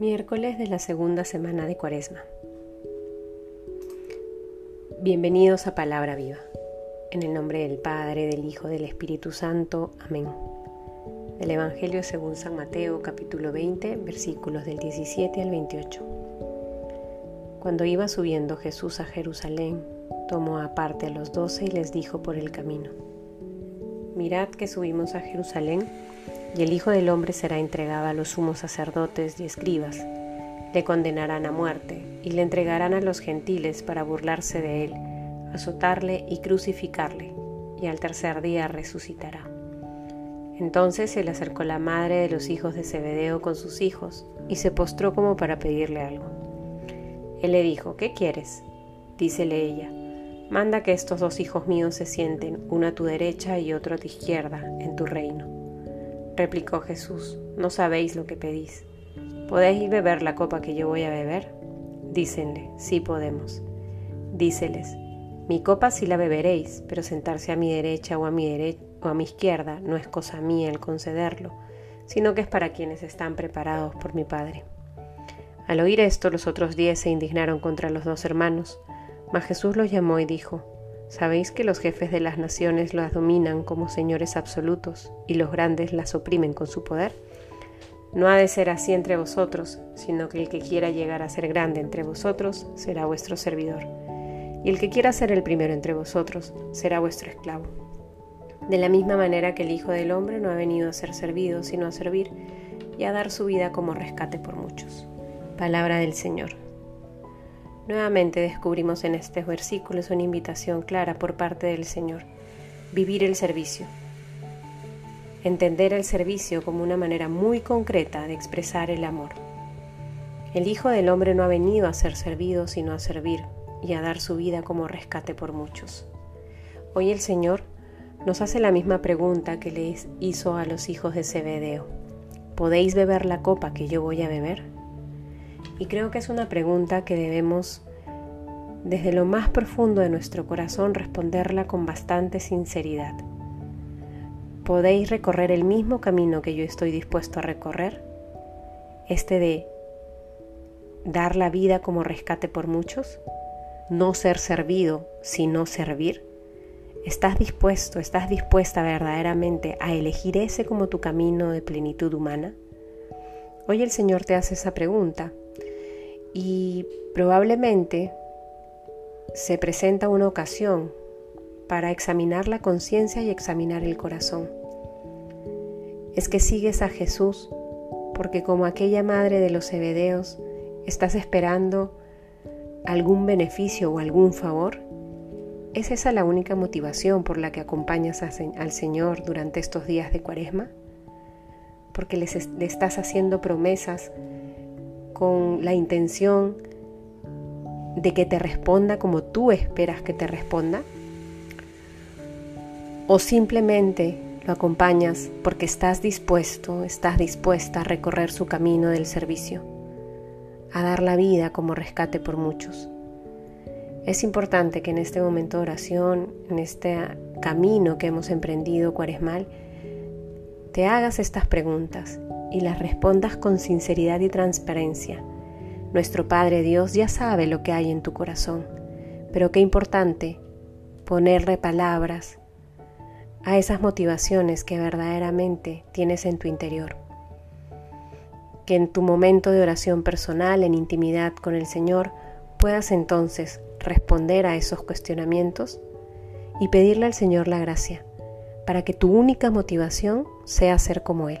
Miércoles de la segunda semana de Cuaresma. Bienvenidos a Palabra Viva. En el nombre del Padre, del Hijo, del Espíritu Santo. Amén. Del Evangelio según San Mateo, capítulo 20, versículos del 17 al 28. Cuando iba subiendo Jesús a Jerusalén, tomó aparte a los doce y les dijo por el camino, Mirad que subimos a Jerusalén y el Hijo del Hombre será entregado a los sumos sacerdotes y escribas. Le condenarán a muerte y le entregarán a los gentiles para burlarse de él, azotarle y crucificarle, y al tercer día resucitará. Entonces se le acercó la madre de los hijos de Zebedeo con sus hijos y se postró como para pedirle algo. Él le dijo, ¿qué quieres? Dícele ella, manda que estos dos hijos míos se sienten, uno a tu derecha y otro a tu izquierda, en tu reino. Replicó Jesús, no sabéis lo que pedís. ¿Podéis beber la copa que yo voy a beber? Dícenle, sí podemos. Díceles, mi copa sí la beberéis, pero sentarse a mi derecha o a mi, o a mi izquierda no es cosa mía el concederlo, sino que es para quienes están preparados por mi Padre. Al oír esto, los otros diez se indignaron contra los dos hermanos, mas Jesús los llamó y dijo, ¿Sabéis que los jefes de las naciones las dominan como señores absolutos y los grandes las oprimen con su poder? No ha de ser así entre vosotros, sino que el que quiera llegar a ser grande entre vosotros será vuestro servidor, y el que quiera ser el primero entre vosotros será vuestro esclavo. De la misma manera que el Hijo del Hombre no ha venido a ser servido, sino a servir y a dar su vida como rescate por muchos. Palabra del Señor. Nuevamente descubrimos en estos versículos una invitación clara por parte del Señor, vivir el servicio. Entender el servicio como una manera muy concreta de expresar el amor. El Hijo del Hombre no ha venido a ser servido, sino a servir y a dar su vida como rescate por muchos. Hoy el Señor nos hace la misma pregunta que les hizo a los hijos de Zebedeo. ¿Podéis beber la copa que yo voy a beber? Y creo que es una pregunta que debemos desde lo más profundo de nuestro corazón responderla con bastante sinceridad. ¿Podéis recorrer el mismo camino que yo estoy dispuesto a recorrer? Este de dar la vida como rescate por muchos, no ser servido, sino servir. ¿Estás dispuesto, estás dispuesta verdaderamente a elegir ese como tu camino de plenitud humana? Hoy el Señor te hace esa pregunta y probablemente se presenta una ocasión para examinar la conciencia y examinar el corazón. Es que sigues a Jesús porque como aquella madre de los Zebedeos estás esperando algún beneficio o algún favor. ¿Es esa la única motivación por la que acompañas al Señor durante estos días de Cuaresma? Porque le estás haciendo promesas con la intención de que te responda como tú esperas que te responda? ¿O simplemente lo acompañas porque estás dispuesto, estás dispuesta a recorrer su camino del servicio, a dar la vida como rescate por muchos? Es importante que en este momento de oración, en este camino que hemos emprendido cuaresmal, te hagas estas preguntas y las respondas con sinceridad y transparencia. Nuestro Padre Dios ya sabe lo que hay en tu corazón, pero qué importante ponerle palabras a esas motivaciones que verdaderamente tienes en tu interior. Que en tu momento de oración personal, en intimidad con el Señor, puedas entonces responder a esos cuestionamientos y pedirle al Señor la gracia para que tu única motivación sea ser como Él.